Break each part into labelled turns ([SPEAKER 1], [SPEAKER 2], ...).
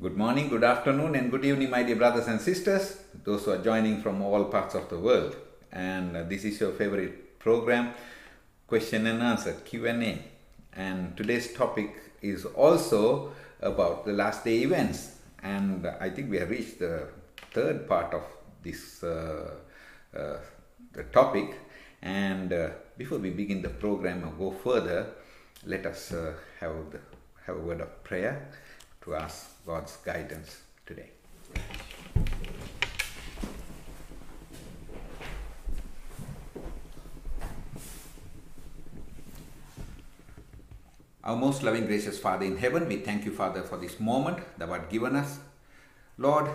[SPEAKER 1] Good morning, good afternoon, and good evening, my dear brothers and sisters, those who are joining from all parts of the world. And uh, this is your favorite program, question and answer Q&A. And today's topic is also about the last day events. And I think we have reached the third part of this uh, uh, the topic. And uh, before we begin the program or go further, let us uh, have the, have a word of prayer to ask God's guidance today. Our most loving, gracious Father in heaven, we thank you, Father, for this moment that you have given us. Lord,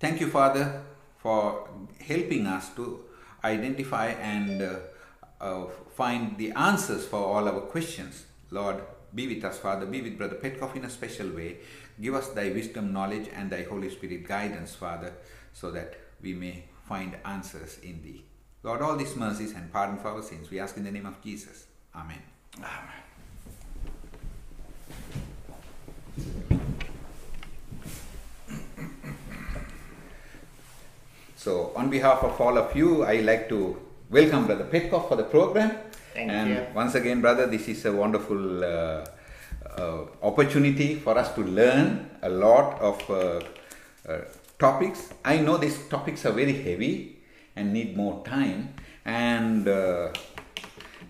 [SPEAKER 1] thank you, Father, for helping us to identify and uh, uh, find the answers for all our questions. Lord, be with us, Father. Be with Brother Petkov in a special way. Give us thy wisdom, knowledge, and thy Holy Spirit guidance, Father, so that we may find answers in thee. Lord, all these mercies and pardon for our sins, we ask in the name of Jesus. Amen.
[SPEAKER 2] Amen.
[SPEAKER 1] So, on behalf of all of you, I like to welcome Brother Petkov for the program.
[SPEAKER 2] Thank
[SPEAKER 1] and
[SPEAKER 2] you.
[SPEAKER 1] once again, brother, this is a wonderful uh, uh, opportunity for us to learn a lot of uh, uh, topics. I know these topics are very heavy and need more time, and uh,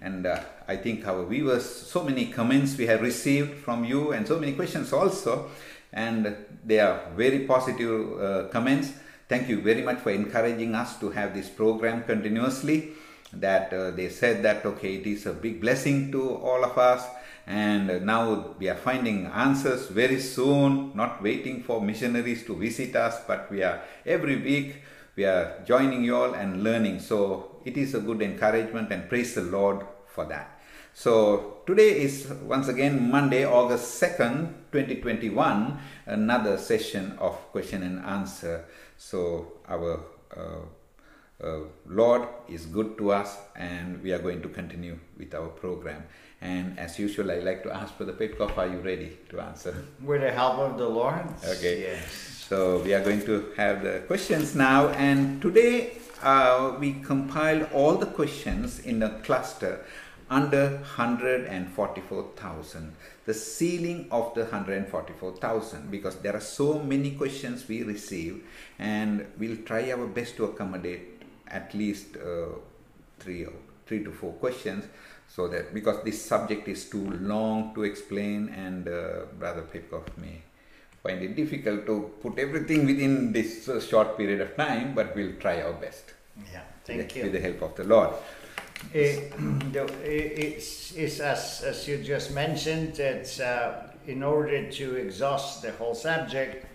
[SPEAKER 1] and uh, I think our viewers, so many comments we have received from you, and so many questions also, and they are very positive uh, comments. Thank you very much for encouraging us to have this program continuously. That uh, they said that okay, it is a big blessing to all of us, and now we are finding answers very soon. Not waiting for missionaries to visit us, but we are every week we are joining you all and learning. So it is a good encouragement, and praise the Lord for that. So today is once again Monday, August 2nd, 2021, another session of question and answer. So our uh, uh, Lord is good to us, and we are going to continue with our program. And as usual, I like to ask Brother Petkov, are you ready to answer?
[SPEAKER 2] With the help of the Lord.
[SPEAKER 1] Okay.
[SPEAKER 2] Yes.
[SPEAKER 1] So we are going to have the questions now, and today uh, we compiled all the questions in a cluster under 144,000. The sealing of the 144,000 because there are so many questions we receive, and we'll try our best to accommodate at least uh, three or three to four questions so that because this subject is too long to explain and uh, brother Petkov may find it difficult to put everything within this uh, short period of time but we'll try our best
[SPEAKER 2] Yeah. Thank
[SPEAKER 1] with,
[SPEAKER 2] you.
[SPEAKER 1] with the help of the lord
[SPEAKER 2] Eh, the- eh, it's, it's as, as you just mentioned, that uh, in order to exhaust the whole subject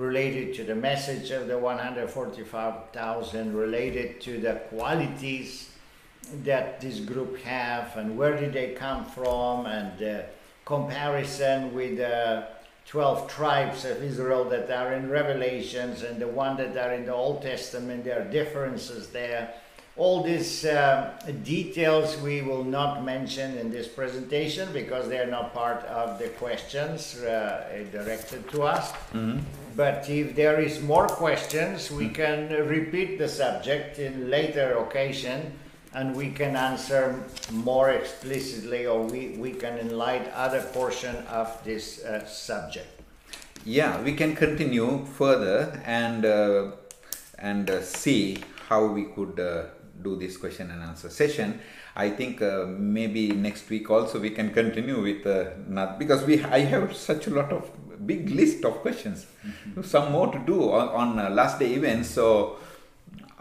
[SPEAKER 2] related to the message of the 145,000, related to the qualities that this group have and where did they come from and the comparison with the 12 tribes of Israel that are in Revelations and the one that are in the Old Testament, there are differences there. All these uh, details we will not mention in this presentation because they are not part of the questions uh, directed to us. But if there is more questions, we can repeat the subject in later occasion and we can answer more explicitly or we, we can enlighten other portion of this uh, subject.
[SPEAKER 1] yeah we can continue further and uh, and uh, see how we could uh, do this question and answer session i think uh, maybe next week also we can continue with uh, not because we i have such a lot of big list of questions some more to do on, on uh, last day events so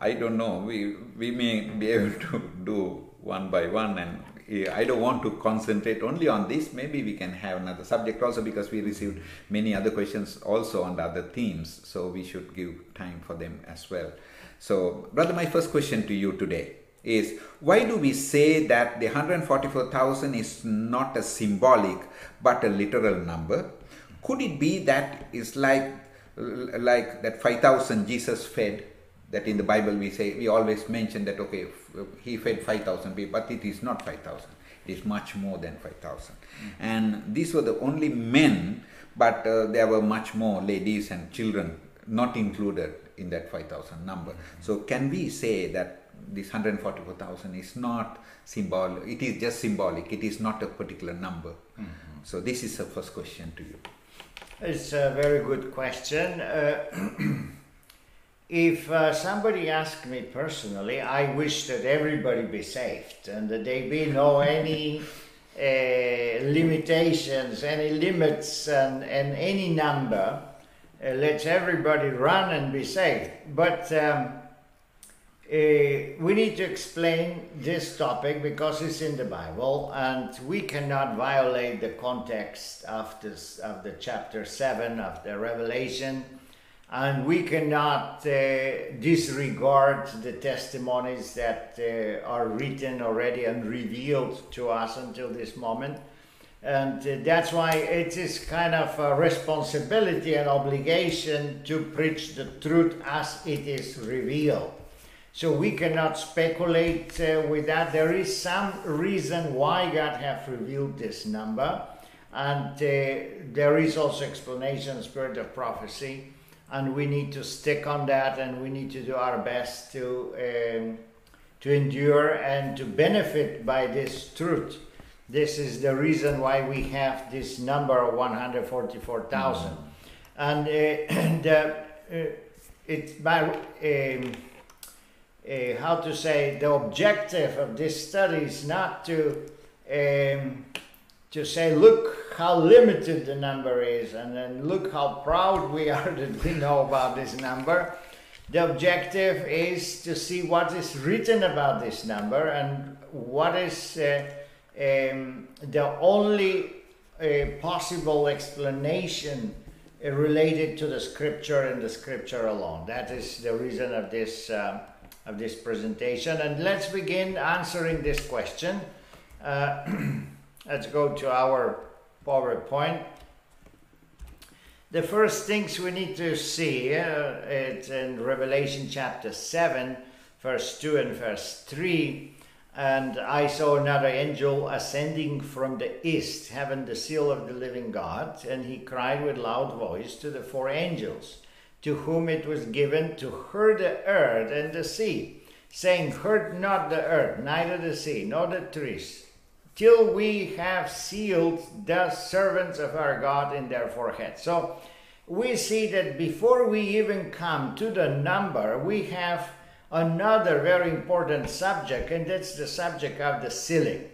[SPEAKER 1] I don't know. We we may be able to do one by one, and I don't want to concentrate only on this. Maybe we can have another subject also because we received many other questions also on the other themes. So we should give time for them as well. So, brother, my first question to you today is why do we say that the 144,000 is not a symbolic but a literal number? Could it be that is like like that 5,000 Jesus fed? That in the Bible we say we always mention that okay he fed 5,000 people, but it is not 5,000. It is much more than 5,000. And these were the only men but uh, there were much more ladies and children not included in that 5,000 number. So can we say that this 144,000 is not symbolic, it is just symbolic, it is not a particular number. Mm-hmm. So this is the first question to you.
[SPEAKER 2] It's a very good question. Uh, if uh, somebody asked me personally, I wish that everybody be saved and that there be no any uh, limitations, any limits, and, and any number. Uh, let everybody run and be saved. But um, uh, we need to explain this topic because it's in the Bible, and we cannot violate the context of this of the chapter seven of the Revelation, and we cannot uh, disregard the testimonies that uh, are written already and revealed to us until this moment. And uh, that's why it is kind of a responsibility and obligation to preach the truth as it is revealed. So we cannot speculate uh, with that. There is some reason why God have revealed this number, and uh, there is also explanation, spirit of prophecy, and we need to stick on that, and we need to do our best to um, to endure and to benefit by this truth. This is the reason why we have this number of 144,000, mm-hmm. and, uh, and uh, it's by. Um, uh, how to say the objective of this study is not to um, to say look how limited the number is and then look how proud we are that we know about this number. The objective is to see what is written about this number and what is uh, um, the only uh, possible explanation uh, related to the scripture and the scripture alone. That is the reason of this um, of this presentation. And let's begin answering this question. Uh, let's go to our PowerPoint. The first things we need to see, uh, it's in Revelation chapter 7, verse 2 and verse 3. And I saw another angel ascending from the east, having the seal of the living God, and he cried with loud voice to the four angels to whom it was given to hurt the earth and the sea, saying, Hurt not the earth, neither the sea, nor the trees, till we have sealed the servants of our God in their foreheads. So we see that before we even come to the number, we have another very important subject, and that's the subject of the sealing.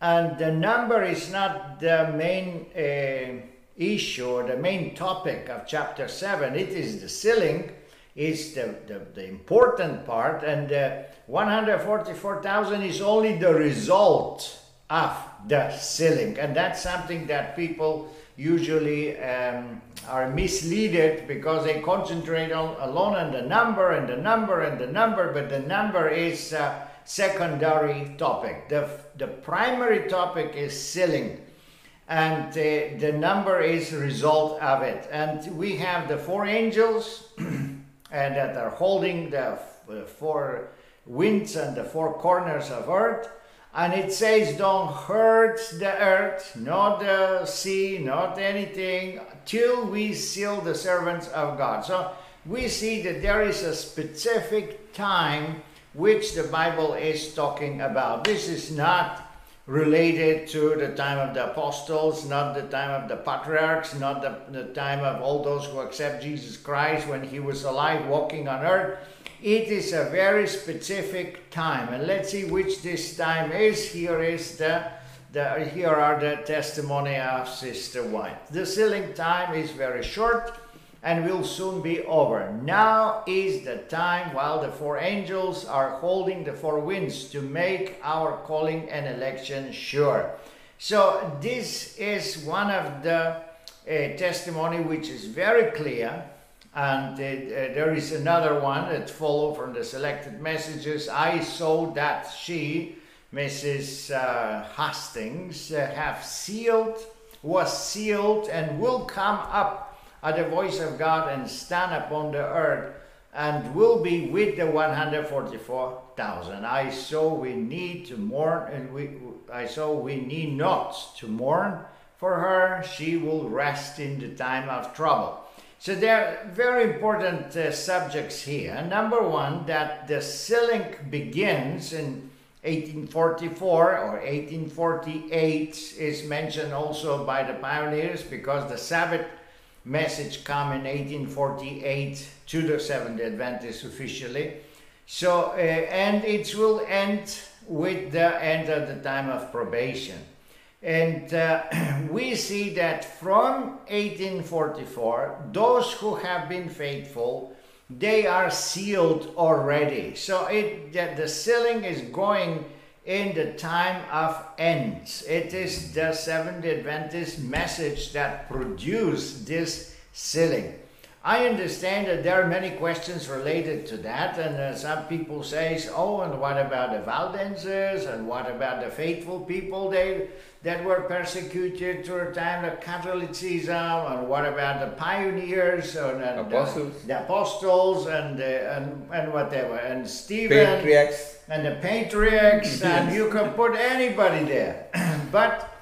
[SPEAKER 2] And the number is not the main. Uh, issue or the main topic of chapter 7 it is the sealing is the, the, the important part and the 144000 is only the result of the sealing and that's something that people usually um, are misleaded because they concentrate on alone on the number and the number and the number but the number is a secondary topic. The, the primary topic is sealing and uh, the number is result of it. And we have the four angels and that are holding the four winds and the four corners of earth. And it says, don't hurt the earth, not the sea, not anything, till we seal the servants of God. So we see that there is a specific time which the Bible is talking about. This is not related to the time of the apostles, not the time of the patriarchs, not the, the time of all those who accept Jesus Christ when he was alive walking on earth. It is a very specific time, and let's see which this time is. Here is the, the here are the testimony of Sister White. The sealing time is very short and will soon be over. Now is the time while the four angels are holding the four winds to make our calling and election sure. So this is one of the uh, testimony which is very clear and uh, there is another one that follow from the selected messages. I saw that she, Mrs. Uh, Hastings, uh, have sealed, was sealed and will come up at the voice of God and stand upon the earth and will be with the 144,000. I saw we need to mourn and we I saw we need not to mourn for her, she will rest in the time of trouble. So there are very important uh, subjects here. Number one, that the sealing begins in 1844 or 1848 is mentioned also by the pioneers because the Sabbath message come in 1848 to the Seventh Adventists officially. So uh, and it will end with the end of the time of probation. And uh, we see that from 1844, those who have been faithful, they are sealed already. So it, the, the sealing is going in the time of ends. It is the Seventh Adventist message that produced this sealing. I understand that there are many questions related to that, and uh, some people say, "Oh, and what about the Waldenses? And what about the faithful people they that were persecuted through the time of Catholicism? And what about the pioneers and, and
[SPEAKER 1] Apostles.
[SPEAKER 2] the, the apostles and uh, and and whatever and Stephen
[SPEAKER 1] Patriarchs.
[SPEAKER 2] And the patriarchs, and you can put anybody there. but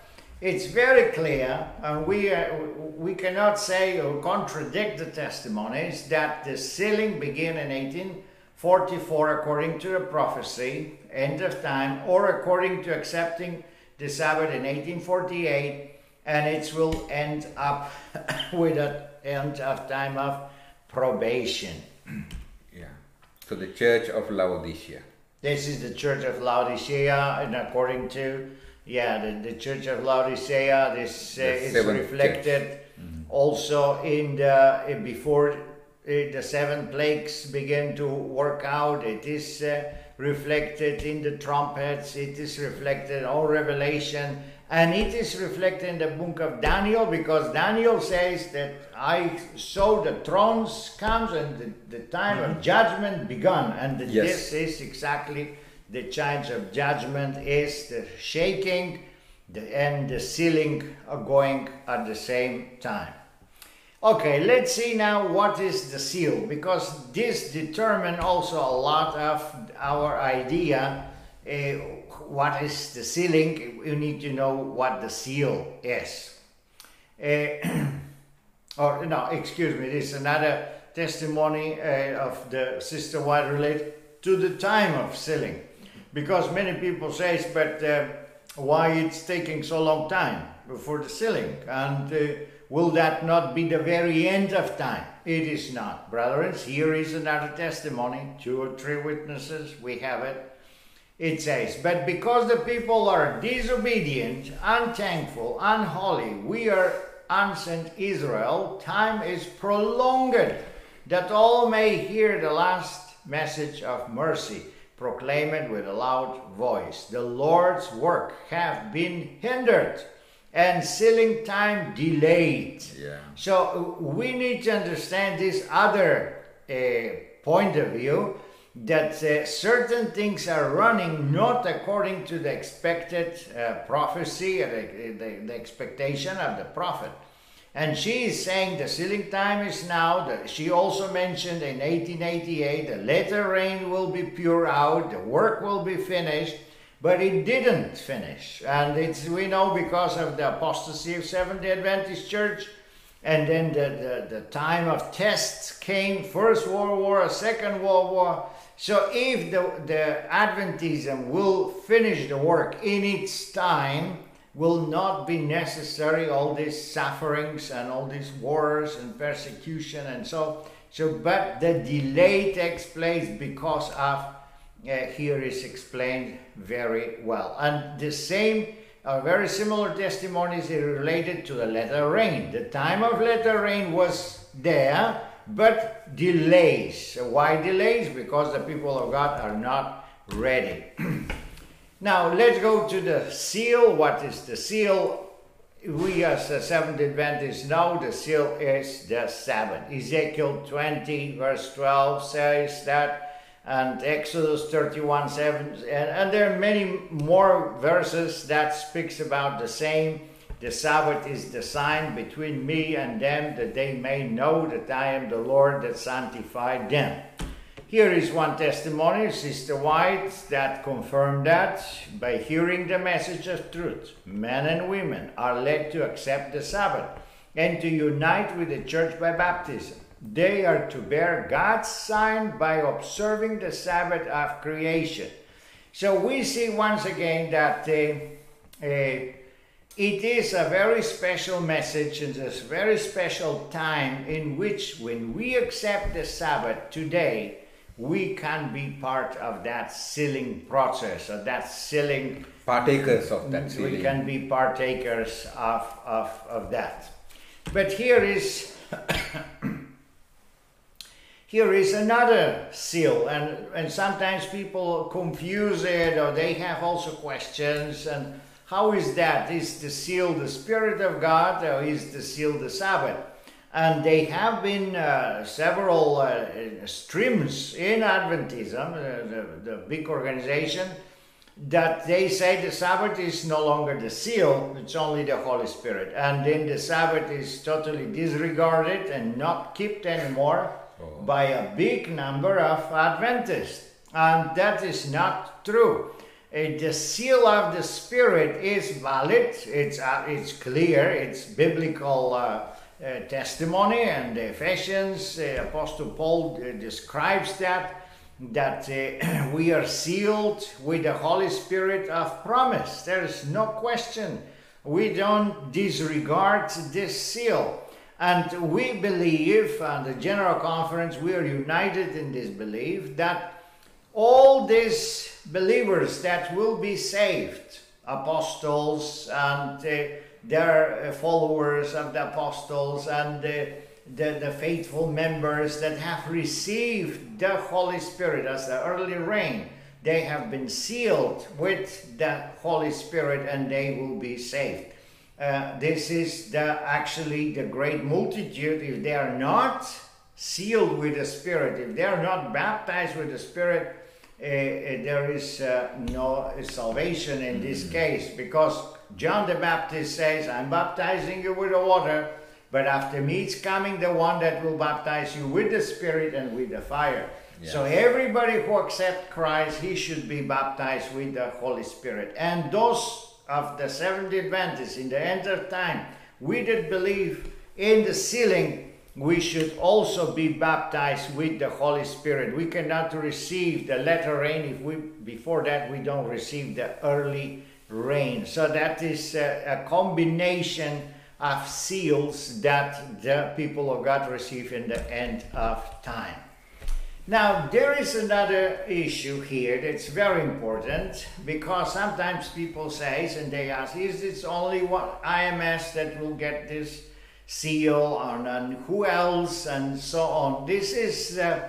[SPEAKER 2] it's very clear, and we, uh, we cannot say or contradict the testimonies that the sealing began in 1844 according to the prophecy, end of time, or according to accepting the Sabbath in 1848, and it will end up with an end of time of probation.
[SPEAKER 1] Yeah. So the Church of Laodicea.
[SPEAKER 2] This is the Church of Laodicea, and according to yeah, the, the Church of Laodicea, this uh, is reflected also in the uh, before uh, the seven plagues begin to work out. It is uh, reflected in the trumpets. It is reflected in all Revelation, and it is reflected in the book of Daniel because Daniel says that I saw the thrones comes and the, the time of judgment begun, and the,
[SPEAKER 1] Yes.
[SPEAKER 2] this is exactly the change of judgment is the shaking the, and the sealing are going at the same time. Okay, let's see now what is the seal because this determine also a lot of our idea. Uh, what is the sealing? You need to know what the seal is. Uh, or no, excuse me, this is another testimony uh, of the sister White related to the time of sealing, because many people say, but uh, why it's taking so long time before the sealing, and will that not be the very end of time? It is not, brethren. Here is another testimony, two or three witnesses, we have it. It says, But because the people are disobedient, unthankful, unholy, we are unsent Israel, time is prolonged, that all may hear the last message of mercy, proclaim it with a loud voice. The Lord's work have been hindered, and sealing time delayed.
[SPEAKER 1] Yeah.
[SPEAKER 2] So we need to understand this other uh, point of view that uh, certain things are running not according to the expected uh, prophecy or the, the, the expectation of the prophet. And she is saying the sealing time is now. She also mentioned in 1888 the latter rain will be poured out, the work will be finished, but it didn't finish. And it's we know because of the apostasy of Seventh day Adventist Church, and then the, the, the time of tests came, First World War, Second World War. So if the, the Adventism will finish the work in its time, will not be necessary all these sufferings and all these wars and persecution and so so but the delay takes place because of uh, here is explained very well. And the same uh, very similar testimonies related to the latter rain. The time of latter rain was there but delays why delays because the people of god are not ready now let's go to the seal. What is the seal? We as the Seventh Adventists know the seal is the Sabbath. Ezekiel 20 verse 12 says that, and Exodus 31 7, and, and there are many more verses that speaks about the same. The Sabbath is the sign between me and them that they may know that I am the Lord that sanctified them. Here is one testimony, Sister White, that confirmed that by hearing the message of truth, men and women are led to accept the Sabbath and to unite with the church by baptism. They are to bear God's sign by observing the Sabbath of creation. So we see once again that uh, uh, it is a very special message and this very special time in which, when we accept the Sabbath today, we can be part of that sealing process, of that sealing.
[SPEAKER 1] Partakers of that sealing.
[SPEAKER 2] We can be partakers of, of, of that. But here is here is another seal, and, and sometimes people confuse it or they have also questions. And how is that? Is the seal the Spirit of God or is the seal the Sabbath? And they have been uh, several uh, streams in Adventism, uh, the, the big organization, that they say the Sabbath is no longer the seal, it's only the Holy Spirit. And then the Sabbath is totally disregarded and not kept anymore oh. by a big number of Adventists. And that is not true. Uh, the seal of the Spirit is valid, it's, uh, it's clear, it's biblical uh, uh testimony, and the Ephesians, uh, Apostle Paul uh, describes that, that we are sealed with the Holy Spirit of promise. There is no question. We don't disregard this seal. And we believe, and the General Conference, we are united in this belief that all these believers that will be saved, apostles and uh, their uh, followers of the apostles and uh, the, the faithful members that have received the Holy Spirit as the early rain, they have been sealed with the Holy Spirit and they will be saved. Uh, this is the, actually the great multitude. If they are not sealed with the Spirit, if they are not baptized with the Spirit, there is uh, no salvation in this mm-hmm. case because John the Baptist says, I'm baptizing you with the water, but after me is coming the one that will baptize you with the Spirit and with the fire. Yeah. So everybody who accepts Christ, he should be baptized with the Holy Spirit. And those of the Seventh Adventists in the end of time, we did believe in the sealing, we should also be baptized with the Holy Spirit. We cannot receive the latter rain if we before that we don't receive the early rain. So that is a, a combination of seals that the people of God receive in the end of time. Now, there is another issue here that's very important because sometimes people say, and they ask, is it only what IMS that will get this seal, and who else, and so on? This is the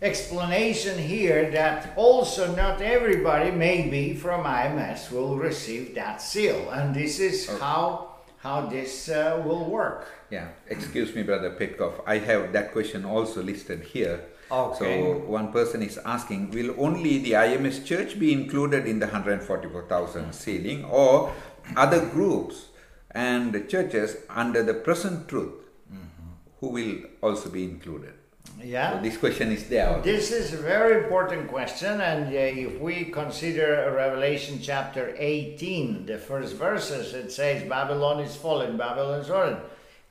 [SPEAKER 2] explanation here that also not everybody, maybe from IMS, will receive that seal, and this is okay. how how this uh, will work.
[SPEAKER 1] Yeah, excuse me, Brother Petkov. I have that question also listed here.
[SPEAKER 2] Okay.
[SPEAKER 1] So one person is asking, will only the IMS church be included in the 144,000 sealing or other groups and the churches under the present truth mm-hmm. who will also be included?
[SPEAKER 2] Yeah.
[SPEAKER 1] So this question is there.
[SPEAKER 2] This is a very important question, and uh, if we consider Revelation chapter 18, the first verses, it says, Babylon is fallen, Babylon is fallen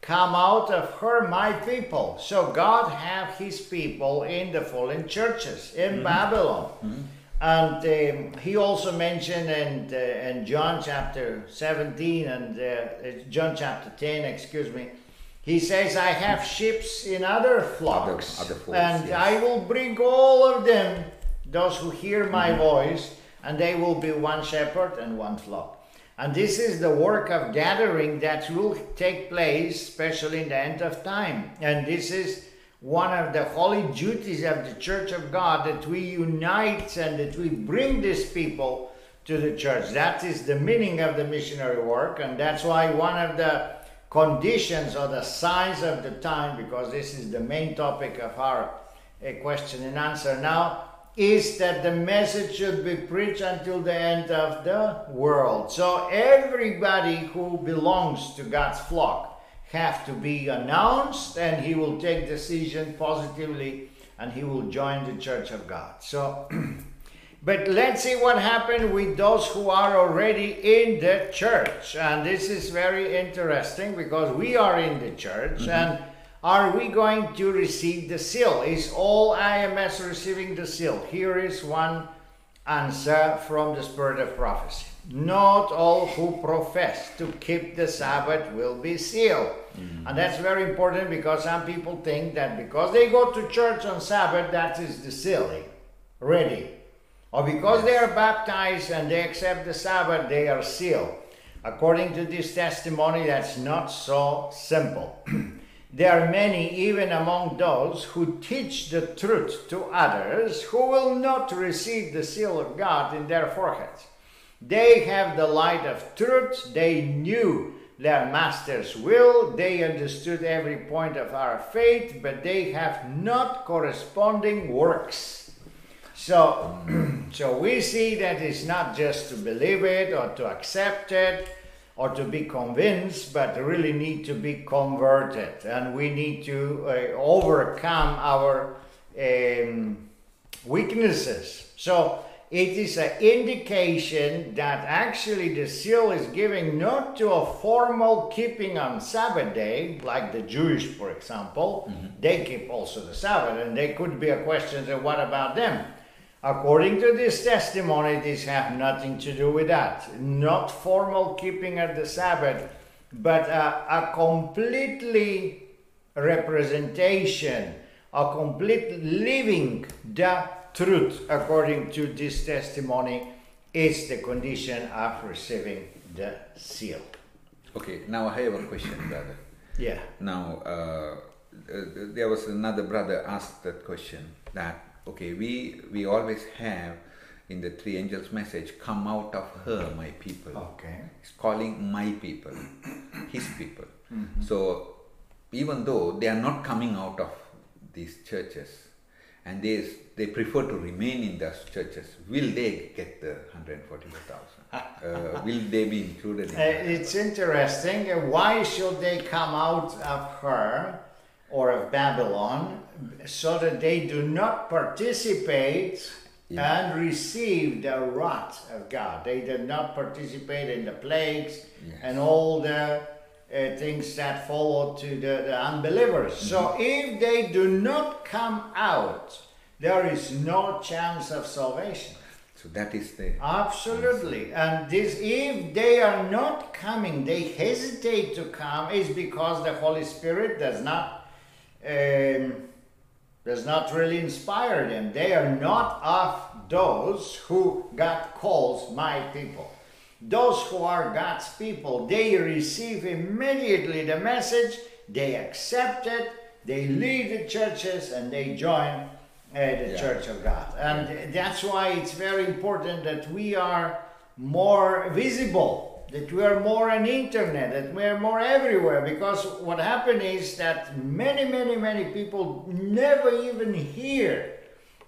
[SPEAKER 2] come out of her my people so god have his people in the fallen churches in mm-hmm. babylon mm-hmm. And um, he also mentioned in, uh, in john chapter 17 and uh, john chapter 10 excuse me he says i have ships in other flocks
[SPEAKER 1] other, other folks,
[SPEAKER 2] and
[SPEAKER 1] yes.
[SPEAKER 2] i will bring all of them those who hear my mm-hmm. voice and they will be one shepherd and one flock and this is the work of gathering that will take place, especially in the end of time. And this is one of the holy duties of the Church of God that we unite and that we bring these people to the church. That is the meaning of the missionary work, and that's why one of the conditions or the signs of the time, because this is the main topic of our uh, question and answer now, is that the message should be preached until the end of the world. So everybody who belongs to God's flock have to be announced and he will take decision positively and he will join the church of God. So, but let's see what happened with those who are already in the church. And this is very interesting because we are in the church mm-hmm. and are we going to receive the seal? Is all IMS receiving the seal? Here is one answer from the spirit of prophecy. Not all who profess to keep the Sabbath will be sealed. And that's very important because some people think that because they go to church on Sabbath, that is the sealing ready. Or because they are baptized and they accept the Sabbath, they are sealed. According to this testimony, that's not so simple. there are many, even among those who teach the truth to others, who will not receive the seal of God in their foreheads. They have the light of truth, they knew their master's will, they understood every point of our faith, but they have not corresponding works. So, so we see that it's not just to believe it or to accept it or to be convinced, but really need to be converted, and we need to uh, overcome our um, weaknesses. So it is an indication that actually the seal is giving not to a formal keeping on Sabbath day, like the Jewish, for example. Mm-hmm. They keep also the Sabbath, and there could be a question of what about them? According to this testimony, this have nothing to do with that. Not formal keeping of the Sabbath, but a, a completely representation, a complete living the truth according to this testimony is the condition of receiving the seal.
[SPEAKER 1] Okay, now I have a question, brother.
[SPEAKER 2] Yeah.
[SPEAKER 1] Now, uh, uh, there was another brother asked that question that okay, we we always have in the three angels message, come out of her, my people.
[SPEAKER 2] Okay.
[SPEAKER 1] It's calling my people, his people. So even though they are not coming out of these churches and they they prefer to remain in those churches, will they get the 144,000? uh, will they be included in
[SPEAKER 2] Uh, it's interesting. Uh, Why should they come out of her or of Babylon so that they do not participate
[SPEAKER 1] Yeah.
[SPEAKER 2] and receive the wrath of God? They did not participate in the plagues
[SPEAKER 1] Yes.
[SPEAKER 2] and all the uh, things that follow to the, the unbelievers. So
[SPEAKER 1] Mm-hmm.
[SPEAKER 2] if they do not come out, there is no chance of salvation.
[SPEAKER 1] So that is the
[SPEAKER 2] Absolutely. And this, if they are not coming, they hesitate to come, is because the Holy Spirit does not, um, does not really inspire them. They are not of those who God calls my people. Those who are God's people, they receive immediately the message, they accept it, they leave the churches, and they join uh, the
[SPEAKER 1] Yeah.
[SPEAKER 2] church of God. And that's why it's very important that we are more visible, that we are more on internet, that we are more everywhere. Because what happened is that many, many, many people never even hear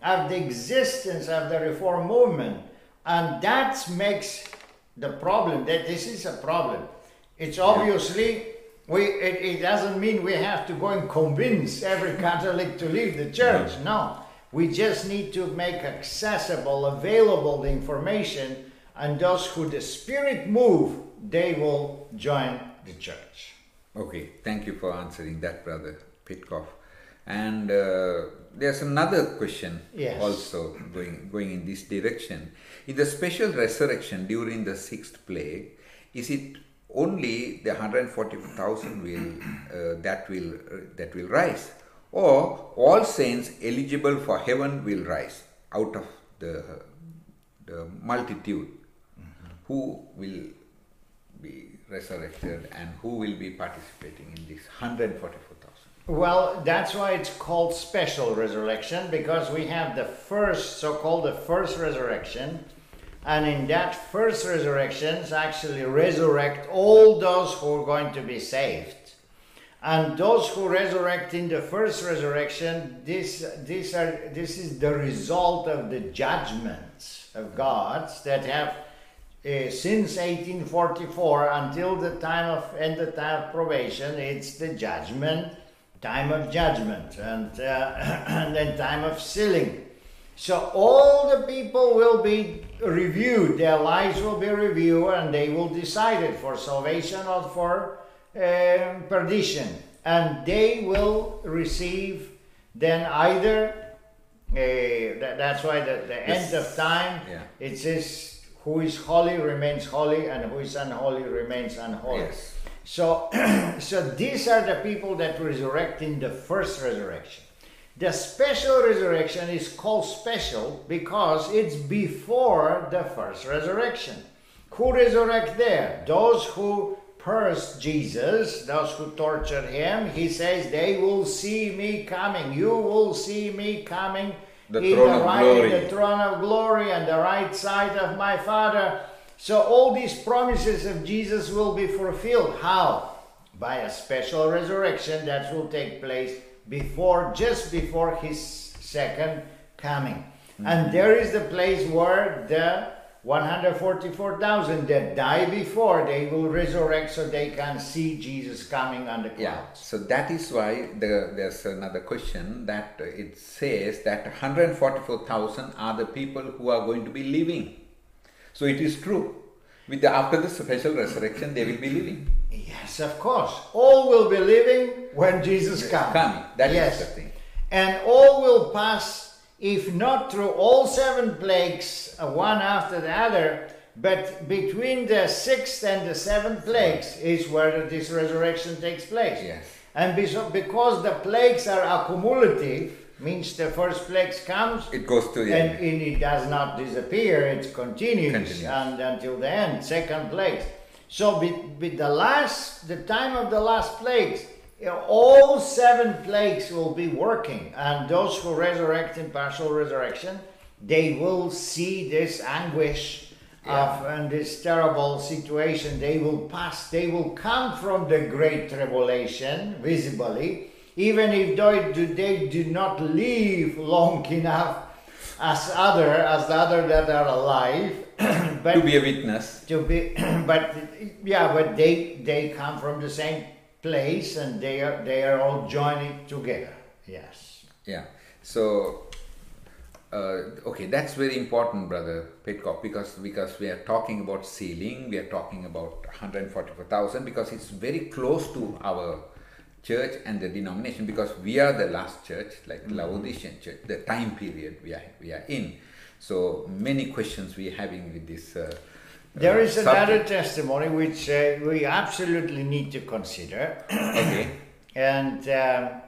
[SPEAKER 2] of the existence of the reform movement. And that makes the problem that this is a problem. It's obviously we it, it doesn't mean we have to go and convince every Catholic to leave the church. No. We just need to make accessible, available the information, and those who the Spirit move, they will join the church.
[SPEAKER 1] Okay, thank you for answering that, brother Petkov. And uh, there's another question
[SPEAKER 2] Yes.
[SPEAKER 1] also going going in this direction. In the special resurrection during the sixth plague, is it only the 144,000 will uh, that will that will rise, or all saints eligible for heaven will rise out of the the multitude who will be resurrected and who will be participating in this 144,000.
[SPEAKER 2] Well, that's why it's called special resurrection because we have the first, so called the first resurrection. And in that first resurrection, actually resurrect all those who are going to be saved. And those who resurrect in the first resurrection, this, this, are, this is the result of the judgments of God that have uh, since 1844 until the time of end the time of probation, it's the judgment time of judgment, and, uh, and then time of sealing. So all the people will be reviewed, their lives will be reviewed, and they will decide it for salvation or for uh, perdition. And they will receive then either, uh, that, that's why the, the end of time,
[SPEAKER 1] Yeah.
[SPEAKER 2] it says, who is holy remains holy, and who is unholy remains unholy.
[SPEAKER 1] Yes.
[SPEAKER 2] So, so these are the people that resurrect in the first resurrection. The special resurrection is called special because it's before the first resurrection. Who resurrect there? Those who cursed Jesus, those who tortured him. He says, They will see me coming. You will see me coming
[SPEAKER 1] The
[SPEAKER 2] in
[SPEAKER 1] throne
[SPEAKER 2] the
[SPEAKER 1] of
[SPEAKER 2] right,
[SPEAKER 1] glory.
[SPEAKER 2] the throne of glory and the right side of my Father. So all these promises of Jesus will be fulfilled. How? By a special resurrection that will take place before, just before his second coming. And mm-hmm. there is the place where the 144,000 that die before they will resurrect so they can see Jesus coming on the clouds.
[SPEAKER 1] Yeah, so that is why the, there's another question that it says that 144,000 are the people who are going to be living. So it is true. With the, after the special resurrection, they will be living.
[SPEAKER 2] Yes, of course. All will be living when Jesus comes.
[SPEAKER 1] Coming. That is
[SPEAKER 2] yes.
[SPEAKER 1] the thing.
[SPEAKER 2] And all will pass, if not through all seven plagues, uh, one after the other, but between the sixth and the seventh plagues is where this resurrection takes place.
[SPEAKER 1] Yes.
[SPEAKER 2] And because the plagues are accumulative, means the first plague comes,
[SPEAKER 1] It goes to the
[SPEAKER 2] and,
[SPEAKER 1] end.
[SPEAKER 2] and it does not disappear, it continues,
[SPEAKER 1] Continues.
[SPEAKER 2] and until the end, second plague. So with, with the last, the time of the last plagues, you know, all seven plagues will be working, and those who resurrect in partial resurrection, they will see this anguish of and this terrible situation. They will pass. They will come from the great tribulation visibly, even if they do, they do not live long enough as other as the other that are alive. but
[SPEAKER 1] To be a witness.
[SPEAKER 2] to be but yeah but they they come from the same place and they are they are all joining together yes
[SPEAKER 1] Yeah. So, uh, okay, that's very important, brother Petkov, because because we are talking about sealing, we are talking about 144,000, because it's very close to our church and the denomination, because we are the last church, like Laodicean church, the time period we are we are in. So many questions we are having with this. Uh,
[SPEAKER 2] there
[SPEAKER 1] uh,
[SPEAKER 2] is another testimony which uh, we absolutely need to consider
[SPEAKER 1] okay.
[SPEAKER 2] and um,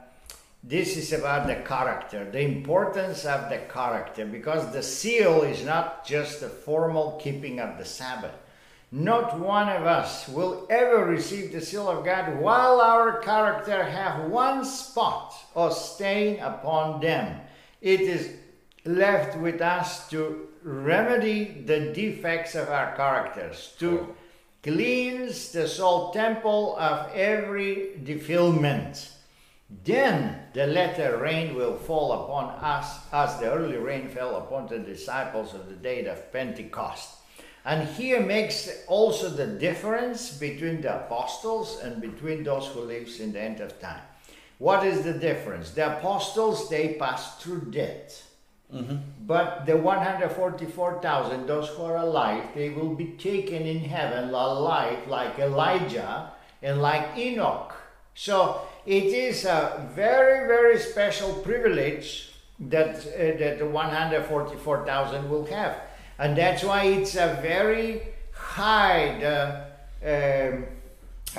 [SPEAKER 2] this is about the character the importance of the character because the seal is not just the formal keeping of the sabbath not one of us will ever receive the seal of god while our character have one spot or stain upon them. It is left with us to remedy the defects of our characters to cleanse the soul temple of every defilement. Then the latter rain will fall upon us as the early rain fell upon the disciples of the day of Pentecost. And here makes also the difference between the apostles and between those who lives in the end of time. What is the difference? The apostles they passed through death. But the 144,000, those who are alive, they will be taken in heaven alive like Elijah and like Enoch. So it is a very, very special privilege that, uh, that the 144,000 will have. And that's why it's a very high, the, um,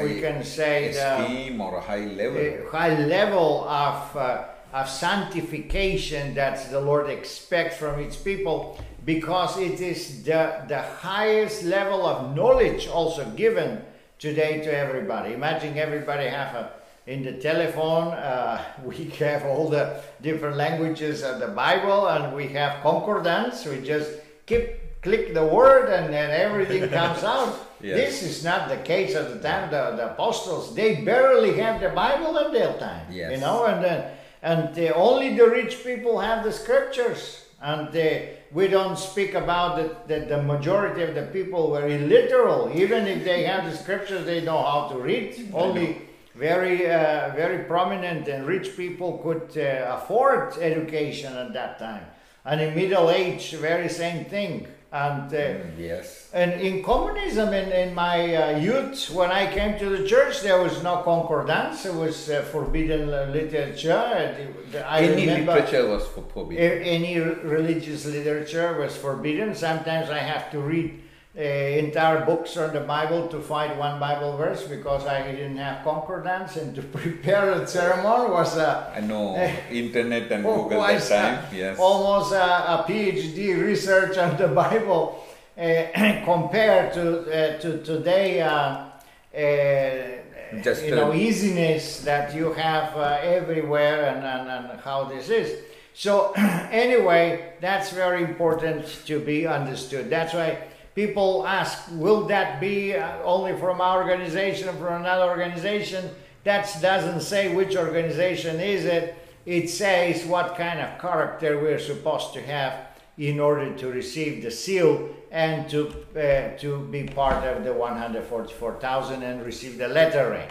[SPEAKER 2] we
[SPEAKER 1] High
[SPEAKER 2] can say, the,
[SPEAKER 1] or a high level.
[SPEAKER 2] a high level of, uh, of sanctification that the Lord expects from its people because it is the, the highest level of knowledge also given today to everybody. Imagine everybody have a in the telephone uh, we have all the different languages of the Bible and we have concordance. We just keep click the word and then everything comes out.
[SPEAKER 1] Yes.
[SPEAKER 2] This is not the case at the time the, the apostles. They barely have the Bible at their time.
[SPEAKER 1] Yes.
[SPEAKER 2] You know, and then and uh, only the rich people have the scriptures. And uh, we don't speak about that the, the majority of the people were illiteral. Even if they have the scriptures, they know how to read. Only very uh, very prominent and rich people could uh, afford education at that time and in middle age very same thing and uh,
[SPEAKER 1] Mm, yes.
[SPEAKER 2] and in communism in, in my uh, youth when i came to the church there was no concordance it was uh, forbidden literature and it- i
[SPEAKER 1] Any literature was forbidden.
[SPEAKER 2] any religious literature was forbidden. Sometimes I have to read uh, entire books on the Bible to find one Bible verse because I didn't have concordance, and to prepare a sermon was a
[SPEAKER 1] I know internet and
[SPEAKER 2] oh,
[SPEAKER 1] Google that time. Yes.
[SPEAKER 2] almost a, a PhD research on the Bible uh, compared to uh, to today. Uh, uh,
[SPEAKER 1] Just,
[SPEAKER 2] you know easiness that you have uh, everywhere and, and, and how this is. So anyway, that's very important to be understood. That's why people ask, will that be uh, only from our organization or from another organization? That doesn't say which organization is it. It says what kind of character we're supposed to have in order to receive the seal and to uh, to be part of the 144,000 and receive the latter rain.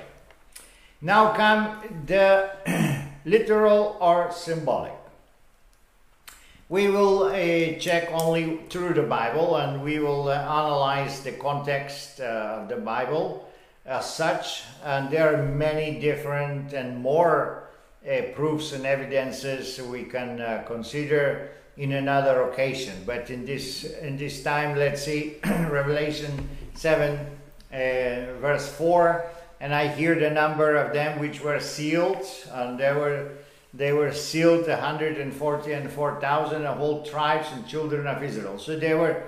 [SPEAKER 2] Now come the literal or symbolic. We will uh, check only through the Bible and we will uh, analyze the context uh, of the Bible as such. And there are many different and more uh, proofs and evidences we can uh, consider in another occasion. But in this in this time, let's see Revelation seven, uh, verse four, and I hear the number of them which were sealed, and there were they were sealed 140 and 4,000 of all tribes and children of Israel. So there were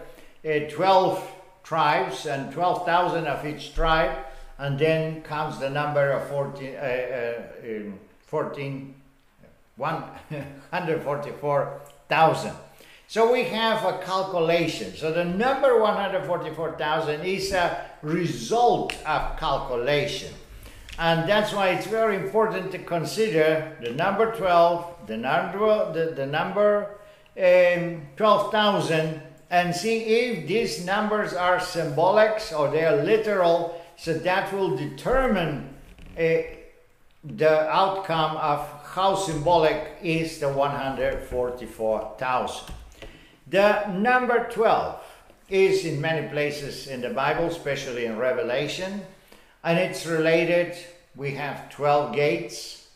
[SPEAKER 2] uh, 12 tribes and 12,000 of each tribe, and then comes the number of 14, uh, uh, um, 14 144,000. So we have a calculation. So the number 144,000 is a result of calculation. And that's why it's very important to consider the number 12, the number, the, the number um, 12,000, and see if these numbers are symbolic or they are literal. So that will determine uh, the outcome of how symbolic is the 144,000. The number 12 is in many places in the Bible, especially in Revelation, and it's related. We have 12 gates,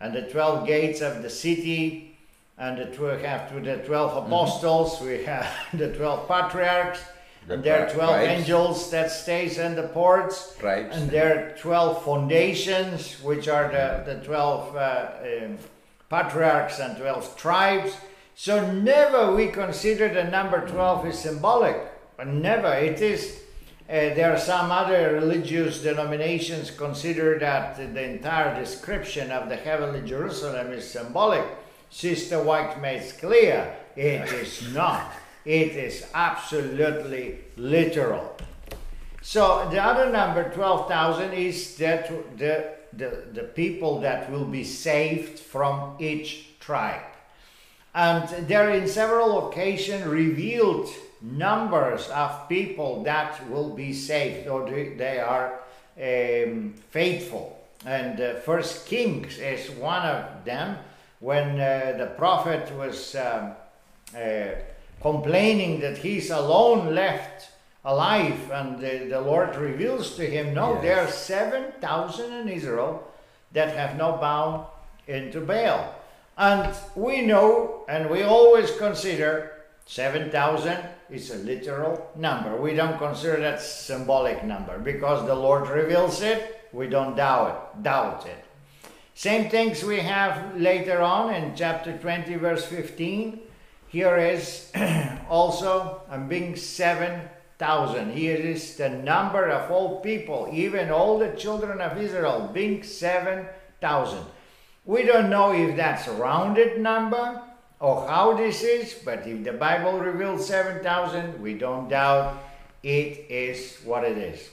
[SPEAKER 2] and the 12 gates of the city, and the tw- have to the 12 apostles, we have the 12 patriarchs,
[SPEAKER 1] The
[SPEAKER 2] and there are 12
[SPEAKER 1] tribes.
[SPEAKER 2] angels that stays in the ports,
[SPEAKER 1] Tribes.
[SPEAKER 2] and there are 12 foundations, which are the, the 12 uh, um, patriarchs and 12 tribes. So never we consider the number 12 is symbolic. But never. It is. Uh, there are some other religious denominations consider that the entire description of the heavenly Jerusalem is symbolic. Sister White makes clear it is not. It is absolutely literal. So the other number, 12,000, is that the, the, the people that will be saved from each tribe. And there are in several occasions revealed numbers of people that will be saved or they are um, faithful. And uh, First Kings is one of them. When uh, the prophet was um, uh, complaining that he's alone left alive, and the, the Lord reveals to him, no,
[SPEAKER 1] Yes.
[SPEAKER 2] there are 7,000 in Israel that have not bound into Baal. And we know, and we always consider 7,000 is a literal number. We don't consider that symbolic number because the Lord reveals it. We don't doubt it. Doubt it. Same things we have later on in chapter 20, verse 15. Here is also and being 7,000. Here is the number of all people, even all the children of Israel, being 7,000. We don't know if that's a rounded number or how this is, but if the Bible reveals 7,000, we don't doubt it is what it is.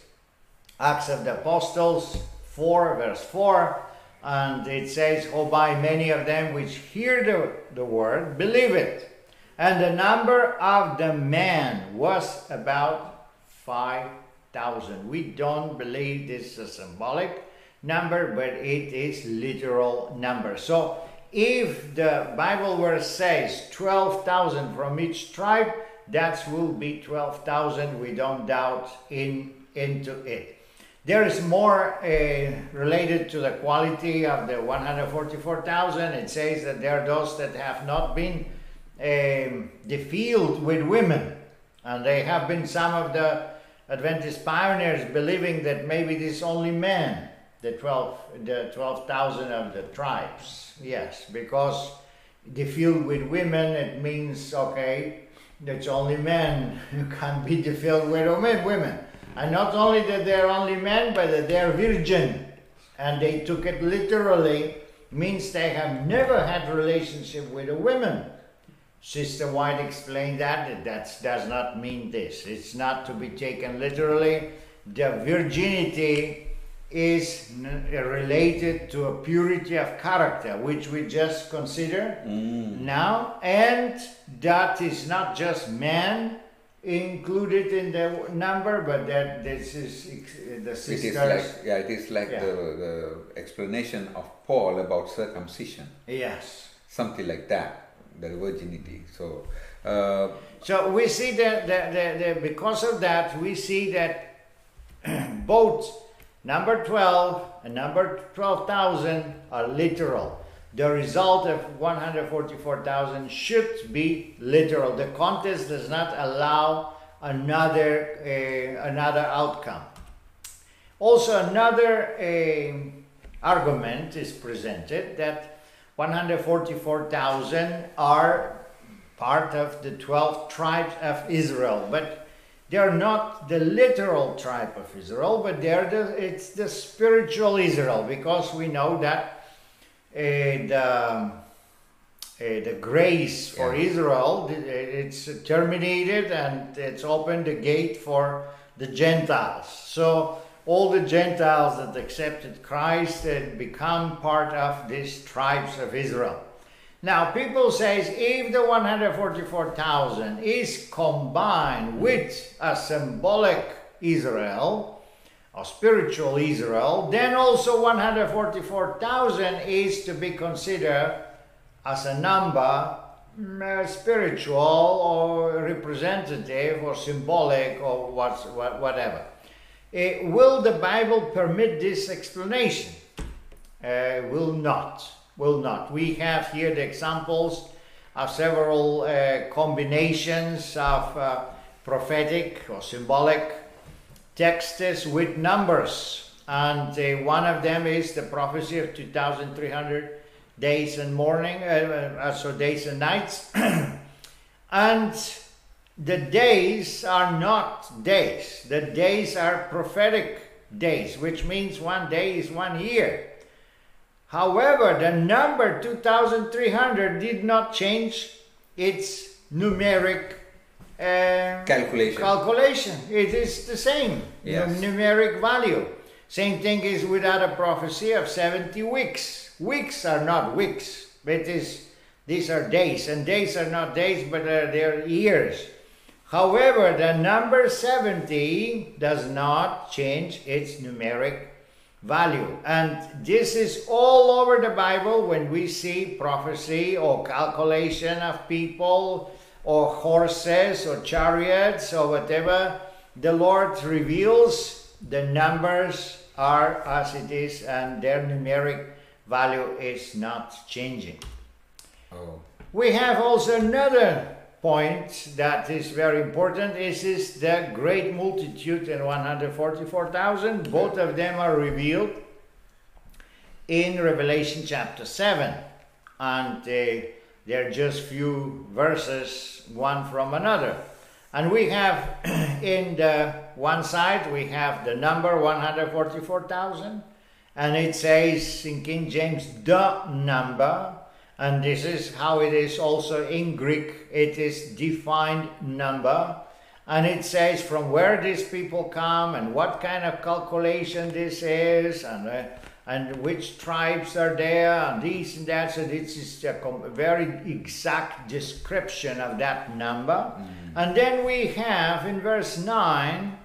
[SPEAKER 2] Acts of the Apostles 4, verse 4, and it says, Oh, by many of them which hear the, the word, believe it. And the number of the men was about 5,000. We don't believe this is a symbolic. number, but it is literal number. So if the Bible verse says 12,000 from each tribe, that will be 12,000. We don't doubt in into it. There is more uh, related to the quality of the 144,000. It says that there are those that have not been um, defiled with women, and they have been some of the Adventist pioneers believing that maybe this only men, the 12, the 12,000 of the tribes. Yes, because defiled with women, it means okay, that's only men who can be defiled with women. And not only that they're only men, but that they're virgin. And they took it literally, means they have never had relationship with a woman. Sister White explained that that does not mean this. It's not to be taken literally. The virginity is related to a purity of character, which we just consider mm. now, and that is not just man included in the number, but that this is the sisters.
[SPEAKER 1] It is like yeah, it is like yeah. the, the explanation of Paul about circumcision.
[SPEAKER 2] Yes,
[SPEAKER 1] something like that, the virginity. So. Uh,
[SPEAKER 2] so we see that the, because of that we see that both number 12 and number 12,000 are literal the result of 144,000 should be literal. The contest does not allow another uh, another outcome. Also, another uh, argument is presented that 144,000 are part of the 12 tribes of Israel, but they are not the literal tribe of Israel, but they're the, it's the spiritual Israel because we know that the, um, the grace for yeah. Israel, it's terminated and it's opened the gate for the Gentiles. So all the Gentiles that accepted Christ had become part of these tribes of Israel. Now, people say if the 144,000 is combined with a symbolic Israel, of spiritual Israel, then also 144,000 is to be considered as a number mm, spiritual or representative or symbolic or what, whatever. Uh, will the Bible permit this explanation? Uh, will not. Will not. We have here the examples of several uh, combinations of uh, prophetic or symbolic texts with numbers. And uh, one of them is the prophecy of 2,300 days and morning, uh, uh, so days and nights. and the days are not days, the days are prophetic days, which means one day is one year. However, the number 2300 did not change its numeric
[SPEAKER 1] um, calculation.
[SPEAKER 2] Calculation. It is the same
[SPEAKER 1] yes.
[SPEAKER 2] numeric value. Same thing is without a prophecy of 70 weeks. Weeks are not weeks. It is, these are days, and days are not days, but uh, they're years. However, the number 70 does not change its numeric value. And this is all over the Bible when we see prophecy or calculation of people or horses or chariots or whatever, the Lord reveals the numbers are as it is and their numeric value is not changing.
[SPEAKER 1] Oh.
[SPEAKER 2] We have also another point that is very important is, is the great multitude and 144,000. Both of them are revealed in Revelation chapter 7. And uh, they're just few verses one from another. And we have in the one side, we have the number 144,000. And it says in King James, the number. And this is how it is also in Greek. It is defined number. And it says from where these people come and what kind of calculation this is. And uh, and which tribes are there and this and that. So this is a very exact description of that number. Mm. And then we have in verse 9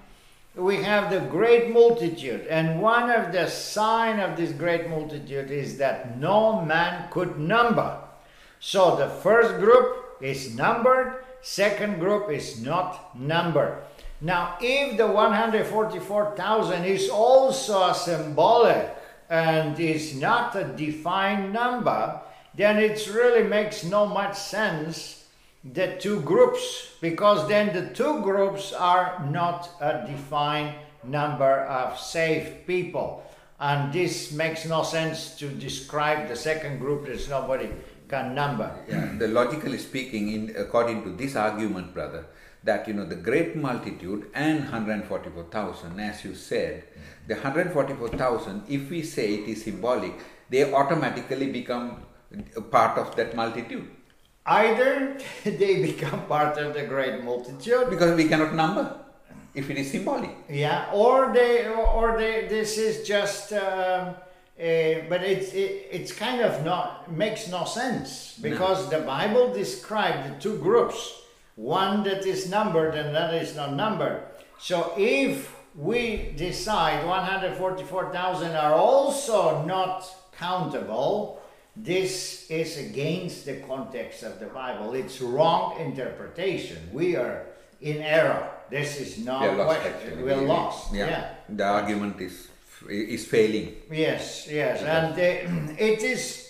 [SPEAKER 2] we have the great multitude, and one of the sign of this great multitude is that no man could number. So the first group is numbered, second group is not numbered. Now, if the 144,000 is also symbolic and is not a defined number, then it really makes no much sense the two groups because then the two groups are not a defined number of saved people. And this makes no sense to describe the second group. That nobody can number.
[SPEAKER 1] Yeah the logically speaking in according to this argument brother that you know the great multitude and 144000 as you said the 144000 if we say it is symbolic they automatically become part of that multitude
[SPEAKER 2] Either they become part of the great multitude
[SPEAKER 1] because we cannot number if it is symbolic.
[SPEAKER 2] Yeah, or they, or they. This is just. Um, uh, but it's it, it's kind of not makes no sense because no. the Bible describes the two groups, one that is numbered and that is not numbered. So if we decide 144,000 are also not countable, this is against the context of the Bible. It's wrong interpretation. We are in error. This is not
[SPEAKER 1] We're lost. Actually.
[SPEAKER 2] We're lost. Yeah. yeah.
[SPEAKER 1] The argument is is failing.
[SPEAKER 2] Yes, yes, and uh, it is.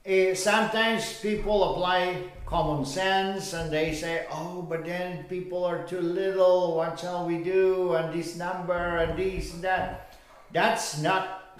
[SPEAKER 2] Uh, sometimes people apply common sense and they say, "Oh, but then people are too little. What shall we do?" And this number and this and that. That's not.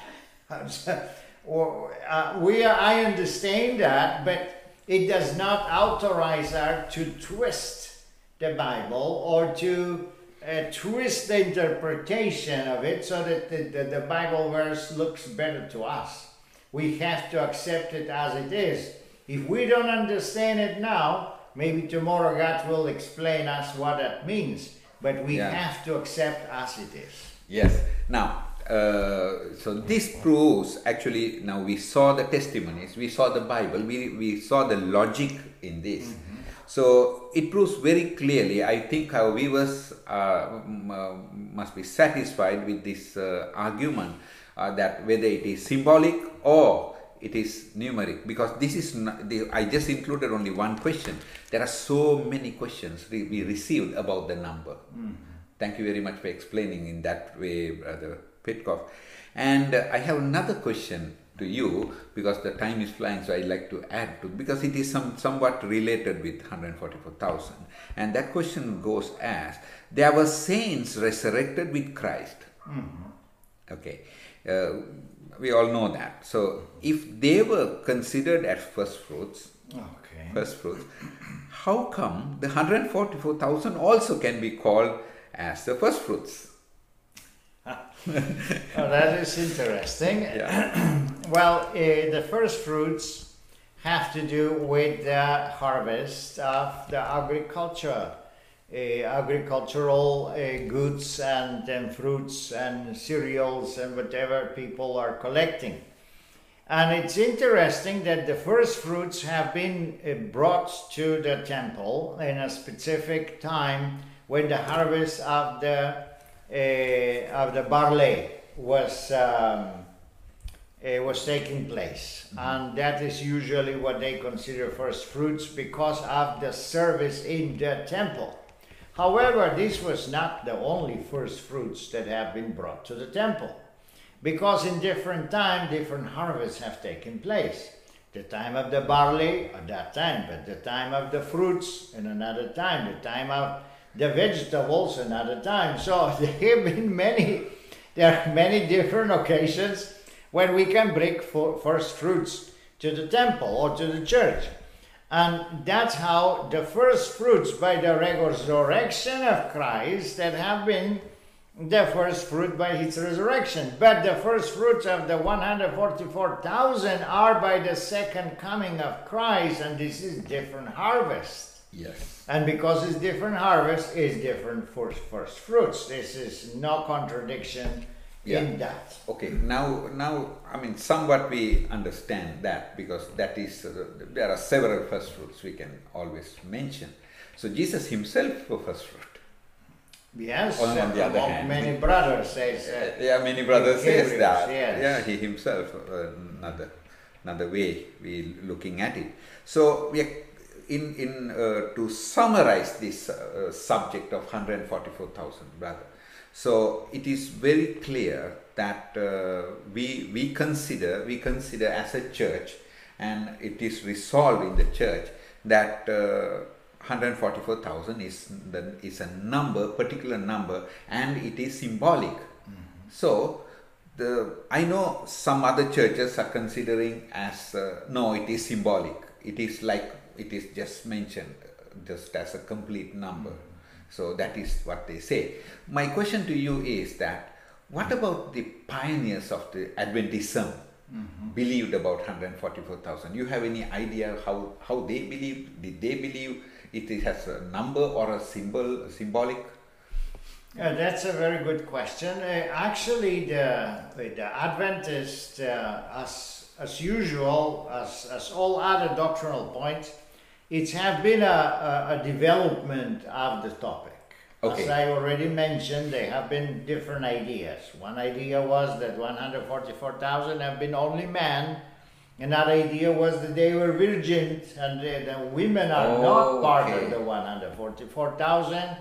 [SPEAKER 2] or uh, we are, I understand that, but it does not authorize us to twist the Bible or to uh, twist the interpretation of it so that the, the, the, Bible verse looks better to us. We have to accept it as it is. If we don't understand it now, maybe tomorrow God will explain us what that means. But we yeah. have to accept as it is.
[SPEAKER 1] Yes. Now, uh, so this proves actually now we saw the testimonies we saw the bible we, we saw the logic in this. Mm-hmm. so it proves very clearly i think our viewers uh, must be satisfied with this uh, argument uh, that whether it is symbolic or it is numeric. Because this is not, the, i just included only one question. There are so many questions we, we received about the number. Mm-hmm. thank you very much for explaining in that way brother Petkov. And uh, I have another question to you because the time is flying, so I'd like to add to because it is some somewhat related with 144,000. And that question goes as there were saints resurrected with Christ. Mm-hmm. Okay, uh, we all know that. So if they were considered as first fruits, okay. first fruits, how come the 144,000 also can be called as the first fruits?
[SPEAKER 2] oh, that is interesting. Yeah. well, uh, the first fruits have to do with the harvest of the agriculture, uh, agricultural uh, goods and, and fruits and cereals and whatever people are collecting. And it's interesting that the first fruits have been uh, brought to the temple in a specific time when the harvest of the of the barley was um, uh, was taking place, mm-hmm. and that is usually what they consider first fruits because of the service in the temple. However, this was not the only first fruits that have been brought to the temple, because in different time, different harvests have taken place. The time of the barley at that time, but the time of the fruits in another time. The time of the vegetables and another time. So there have been many, there are many different occasions when we can bring first fruits to the temple or to the church. And that's how the first fruits by the resurrection of Christ that have been the first fruit by his resurrection. But the first fruits of the 144,000 are by the second coming of Christ, and this is different harvest.
[SPEAKER 1] Yes.
[SPEAKER 2] And because it's different harvest, it's different first, first fruits. This is no contradiction yeah. in that.
[SPEAKER 1] Okay, now, now, I mean, somewhat we understand that because that is, uh, there are several first fruits we can always mention. So Jesus himself was first fruit.
[SPEAKER 2] Yes,
[SPEAKER 1] On- on the other
[SPEAKER 2] among
[SPEAKER 1] hand,
[SPEAKER 2] many
[SPEAKER 1] he-
[SPEAKER 2] brothers says uh,
[SPEAKER 1] yeah, many brothers says
[SPEAKER 2] Gabriel,
[SPEAKER 1] that.
[SPEAKER 2] yes.
[SPEAKER 1] Yeah, he himself uh, another another way we looking at it. So we are in in uh, to summarize this uh, subject of 144,000 brother. So it is very clear that uh, we we consider we consider as a church, and it is resolved in the church that. Uh, 144,000 is the, is a number, particular number, and it is symbolic. So, the I know some other churches are considering as uh, no, it is symbolic. It is like it is just mentioned, uh, just as a complete number. So that is what they say. My question to you is that what about the pioneers of the Adventism? Believed about 144,000. You have any idea how, how they believe? Did they believe it has a number or a symbol, symbolic?
[SPEAKER 2] Yeah, that's a very good question. Uh, actually, the the Adventist, uh, as as usual, as as all other doctrinal points, it have been a, a, a development of the topic.
[SPEAKER 1] Okay.
[SPEAKER 2] As I already mentioned, there have been different ideas. One idea was that 144,000 have been only men. Another idea was that they were virgins and the, the uh, women are
[SPEAKER 1] Oh,
[SPEAKER 2] not part
[SPEAKER 1] okay.
[SPEAKER 2] of the 144,000.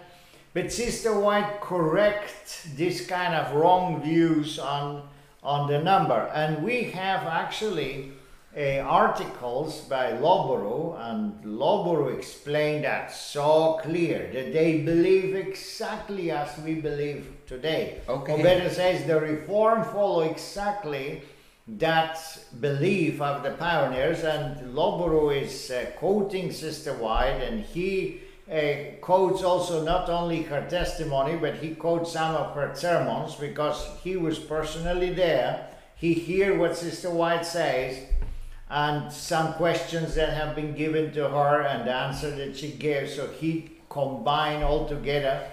[SPEAKER 2] But Sister White correct this kind of wrong views on on the number, and we have actually uh, articles by Loughborough, and Loughborough explained that so clear that they believe exactly as we believe today.
[SPEAKER 1] Okay.
[SPEAKER 2] Or better says the reform follow exactly that belief of the pioneers, and Loughborough is uh, quoting Sister White, and he uh, quotes also not only her testimony, but he quotes some of her sermons because he was personally there. He hear what Sister White says, and some questions that have been given to her, and the answer that she gave. So he combined all together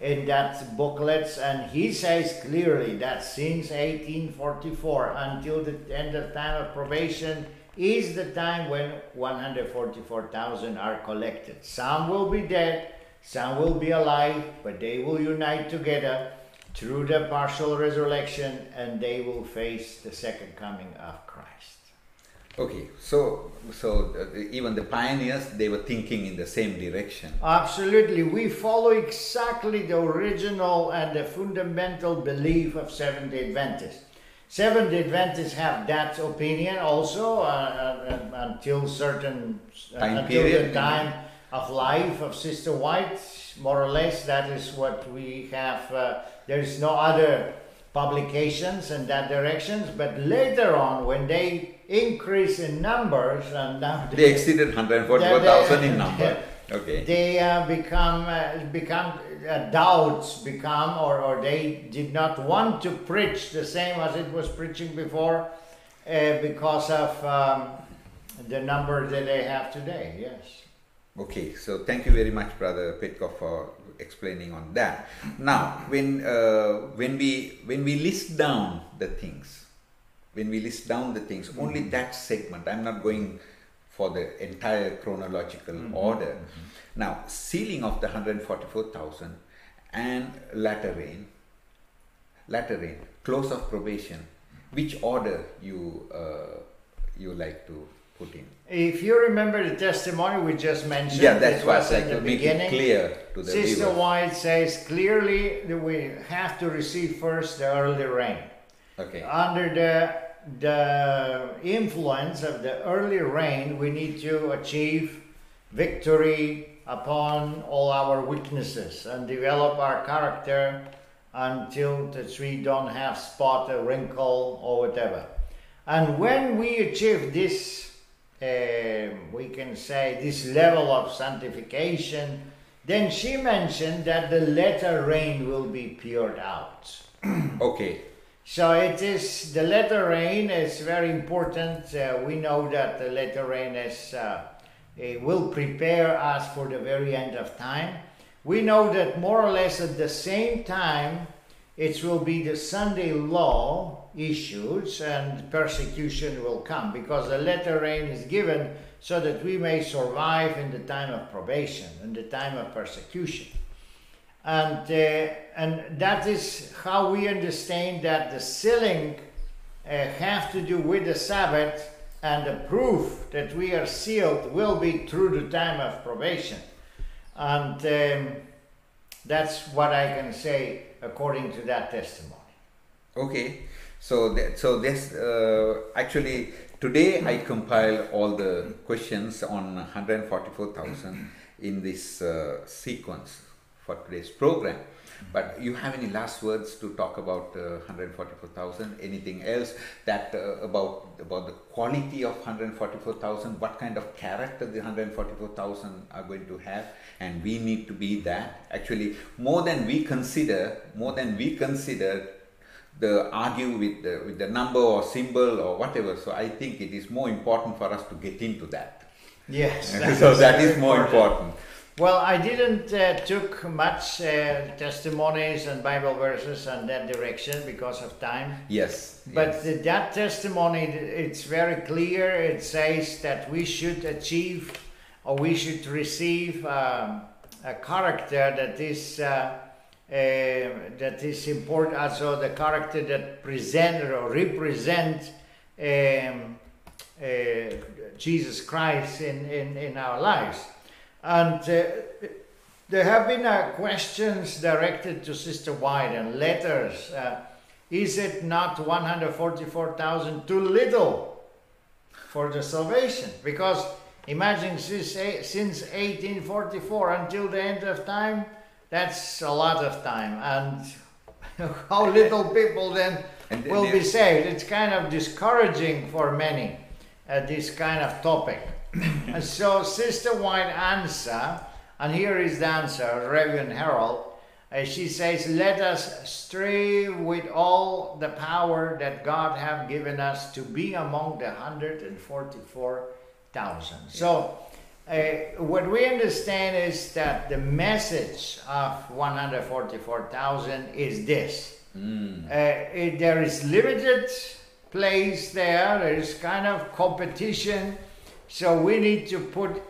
[SPEAKER 2] in that booklets, and he says clearly that since 1844 until the end of time of probation is the time when 144,000 are collected. Some will be dead, some will be alive, but they will unite together through the partial resurrection and they will face the second coming of.
[SPEAKER 1] Okay, so so uh, even the pioneers they were thinking in the same direction.
[SPEAKER 2] Absolutely, we follow exactly the original and the fundamental belief of Seventh day Adventists. Seventh day Adventists have that opinion also uh, uh, uh, until certain uh,
[SPEAKER 1] Time
[SPEAKER 2] until
[SPEAKER 1] period,
[SPEAKER 2] the time of life of Sister White. More or less, that is what we have. Uh, there is no other publications in that directions, but later on, when they increase in numbers, and now
[SPEAKER 1] They exceeded 144,000 in number. Okay.
[SPEAKER 2] they uh, become uh, become uh, doubts become or, or they did not want to preach the same as it was preaching before uh, because of um, the number that they have today yes
[SPEAKER 1] Okay, so thank you very much, Brother Petkov, for explaining on that. Now, when uh, when we when we list down the things, when we list down the things, mm-hmm. only that segment. I'm not going for the entire chronological mm-hmm. order. Mm-hmm. Now, sealing of the 144,000 and latter rain, latter rain, close of probation. Which order you uh, you like to put in?
[SPEAKER 2] if you remember the testimony we just mentioned
[SPEAKER 1] Yeah, that's why I
[SPEAKER 2] was
[SPEAKER 1] like to
[SPEAKER 2] the
[SPEAKER 1] make
[SPEAKER 2] beginning
[SPEAKER 1] it clear to the
[SPEAKER 2] Sister
[SPEAKER 1] viewers.
[SPEAKER 2] White says clearly that we have to receive first the early rain
[SPEAKER 1] Okay.
[SPEAKER 2] under the the influence of the early rain, we need to achieve victory upon all our weaknesses and develop our character until that we don't have spot, a wrinkle, or whatever. And when we achieve this, um, we can say this level of sanctification, then she mentioned that the latter rain will be poured out.
[SPEAKER 1] Okay.
[SPEAKER 2] So it is the latter rain is very important. Uh, we know that the latter rain is uh, it will prepare us for the very end of time. We know that more or less at the same time, it will be the Sunday law issues and persecution will come because the latter rain is given so that we may survive in the time of probation, in the time of persecution. And, uh, and that is how we understand that the sealing uh, have to do with the Sabbath and the proof that we are sealed will be through the time of probation. And um, that's what I can say according to that testimony.
[SPEAKER 1] Okay, so that, so this uh, actually today I compiled all the questions on 144,000 in this uh, sequence for today's program. But you have any last words to talk about uh, 144,000? Anything else that uh, about about the quality of 144,000? What kind of character the 144,000 are going to have? And we need to be that. Actually, more than we consider, more than we consider the argue with the, with the number or symbol or whatever. So I think it is more important for us to get into that.
[SPEAKER 2] Yes.
[SPEAKER 1] so that is more important.
[SPEAKER 2] Well, I didn't uh, took much uh, testimonies and Bible verses and that direction because of time.
[SPEAKER 1] Yes.
[SPEAKER 2] But
[SPEAKER 1] yes.
[SPEAKER 2] that testimony, it's very clear. It says that we should achieve or we should receive um, a character that is uh, uh that is important. Also, the character that present or represent um, uh, Jesus Christ in, in, in our lives. And uh, there have been uh, questions directed to Sister White and letters. Uh, is it not 144,000 too little for the salvation? Because imagine since, since 1844 until the end of time, that's a lot of time. And how little people then will be saved? It's kind of discouraging for many, uh, this kind of topic so Sister White answer, and here is the answer, Review and Herald. Uh, she says, "Let us strive with all the power that God have given us to be among the hundred and forty-four thousand. So, uh, what we understand is that the message of one hundred forty-four thousand is this: mm. uh, it, there is limited place there. There is kind of competition so we need to put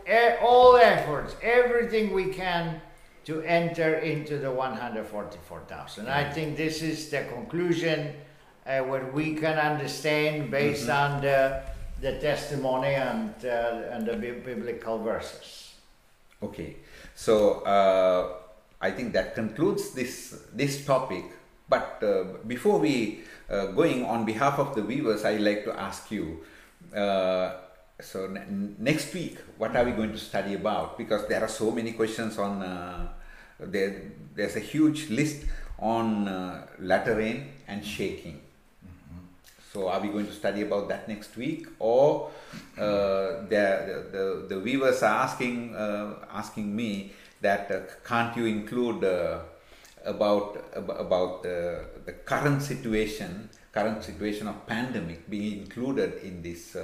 [SPEAKER 2] all efforts, everything we can to enter into the 144,000. I think this is the conclusion uh, what we can understand based mm-hmm. on the, the testimony and, uh, and the biblical verses.
[SPEAKER 1] Okay, so uh, I think that concludes this, this topic. But uh, before we uh, going on behalf of the viewers, I'd like to ask you uh, so next week what are we going to study about? Because there are so many questions on uh, there there's a huge list on uh, latter rain and shaking. Mm-hmm. so are we going to study about that next week? Or uh, the, the, the viewers are asking uh, asking me that uh, can't you include uh, about about the current situation current situation of pandemic being included in this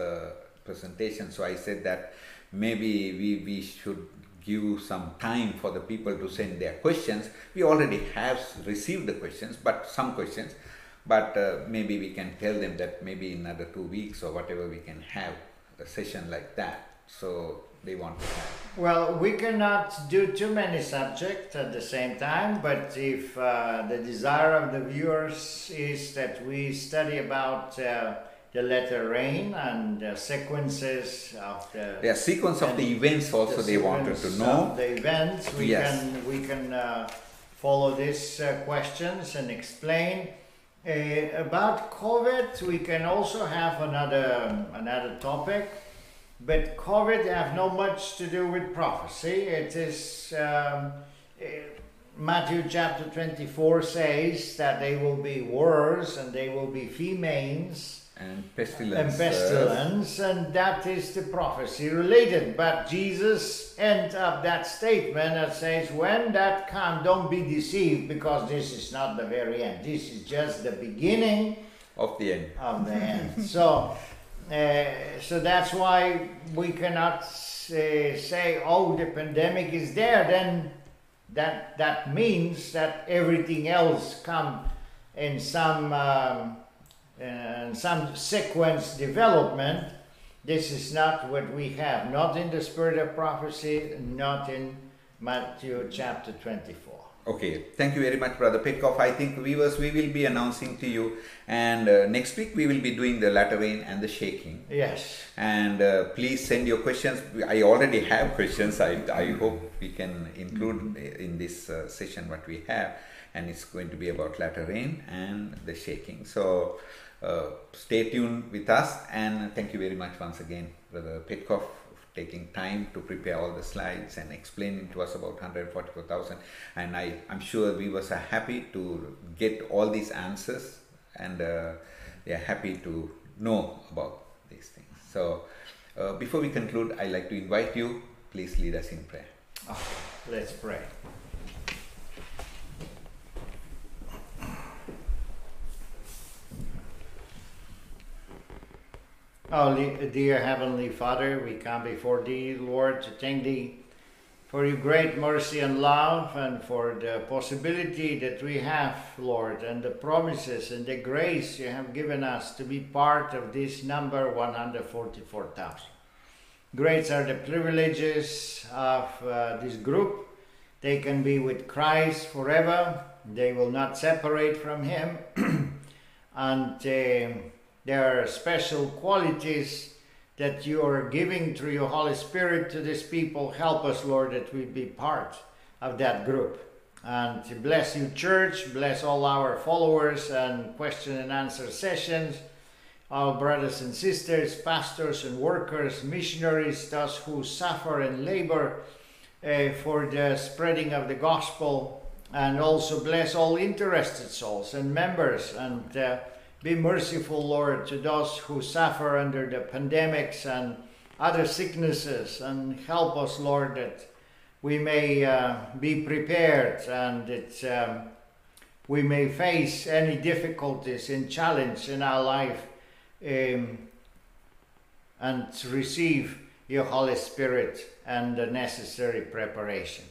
[SPEAKER 1] presentation. So I said that maybe we, we should give some time for the people to send their questions. We already have received the questions, but some questions, but uh, maybe we can tell them that maybe in another two weeks or whatever we can have a session like that. So they want to have.
[SPEAKER 2] Well, we cannot do too many subjects at the same time, but if uh, the desire of the viewers is that we study about uh, the latter rain and the sequences of the
[SPEAKER 1] the sequence of the events also the they wanted to know.
[SPEAKER 2] the events. We yes. can we can uh, follow these uh, questions and explain. Uh, about covid we can also have another another topic but covid have not much to do with prophecy. It is um, uh, Matthew chapter 24 says that they will be wars and they will be females
[SPEAKER 1] and pestilence.
[SPEAKER 2] And pestilence, and that is the prophecy related. But Jesus ends up that statement that says, when that comes, don't be deceived because this is not the very end. This is just the beginning
[SPEAKER 1] of the end.
[SPEAKER 2] Of the end. so, uh, so that's why we cannot uh, say, oh, the pandemic is there. Then that that means that everything else come in some. Um, and some sequence development, this is not what we have, not in the spirit of prophecy, not in Matthew chapter 24.
[SPEAKER 1] Okay, thank you very much, Brother Petkov. I think viewers, we will be announcing to you, and uh, next week we will be doing the latter rain and the shaking.
[SPEAKER 2] Yes.
[SPEAKER 1] And uh, please send your questions. I already have questions. I, I hope we can include in this uh, session what we have, and it's going to be about latter rain and the shaking. So uh, stay tuned with us, and thank you very much once again, Brother Petkov taking time to prepare all the slides and explaining to us about 144,000 and I, I'm sure viewers are happy to get all these answers and uh, they are happy to know about these things. So uh, before we conclude, I'd like to invite you, please lead us in prayer.
[SPEAKER 2] Oh, let's pray. Oh, dear Heavenly Father, we come before Thee, Lord, to thank Thee for Your great mercy and love and for the possibility that we have, Lord, and the promises and the grace You have given us to be part of this number 144,000. Great are the privileges of uh, this group. They can be with Christ forever. They will not separate from Him. and uh, there are special qualities that you are giving through your Holy Spirit to these people. Help us, Lord, that we be part of that group. And bless you, church. Bless all our followers and question and answer sessions. Our brothers and sisters, pastors and workers, missionaries, those who suffer and labor uh, for the spreading of the gospel. And also bless all interested souls and members and uh, be merciful, Lord, to those who suffer under the pandemics and other sicknesses, and help us, Lord, that we may uh, be prepared and that um, we may face any difficulties and challenge in our life um, and receive your Holy Spirit and the necessary preparation.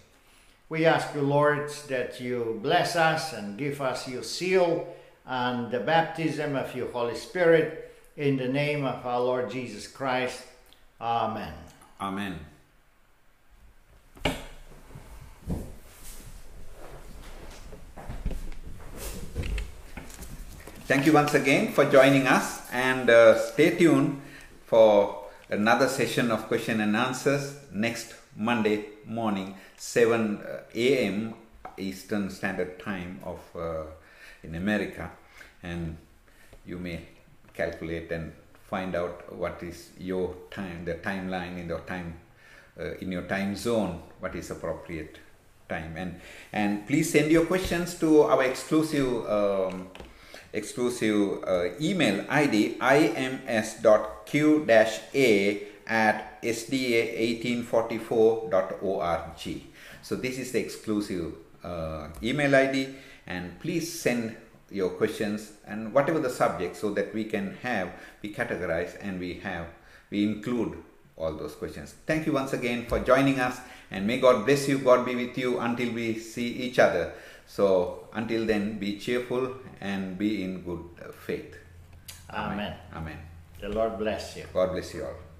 [SPEAKER 2] We ask you, Lord, that you bless us and give us your seal and the baptism of your Holy Spirit. In the name of our Lord Jesus Christ. Amen.
[SPEAKER 1] Amen. Thank you once again for joining us and uh, stay tuned for another session of question and answers next Monday morning 7 uh, a.m. Eastern Standard Time of uh, in America and you may calculate and find out what is your time, the timeline in your time, uh, in your time zone, what is appropriate time. And, and please send your questions to our exclusive um, exclusive uh, email ID ims.q-a at sda1844.org. So this is the exclusive uh, email ID and please send your questions and whatever the subject so that we can have we categorize and we have we include all those questions. Thank you once again for joining us and may god bless you god be with you until we see each other. So until then be cheerful and be in good faith.
[SPEAKER 2] Amen.
[SPEAKER 1] Amen.
[SPEAKER 2] The lord bless you.
[SPEAKER 1] God bless you all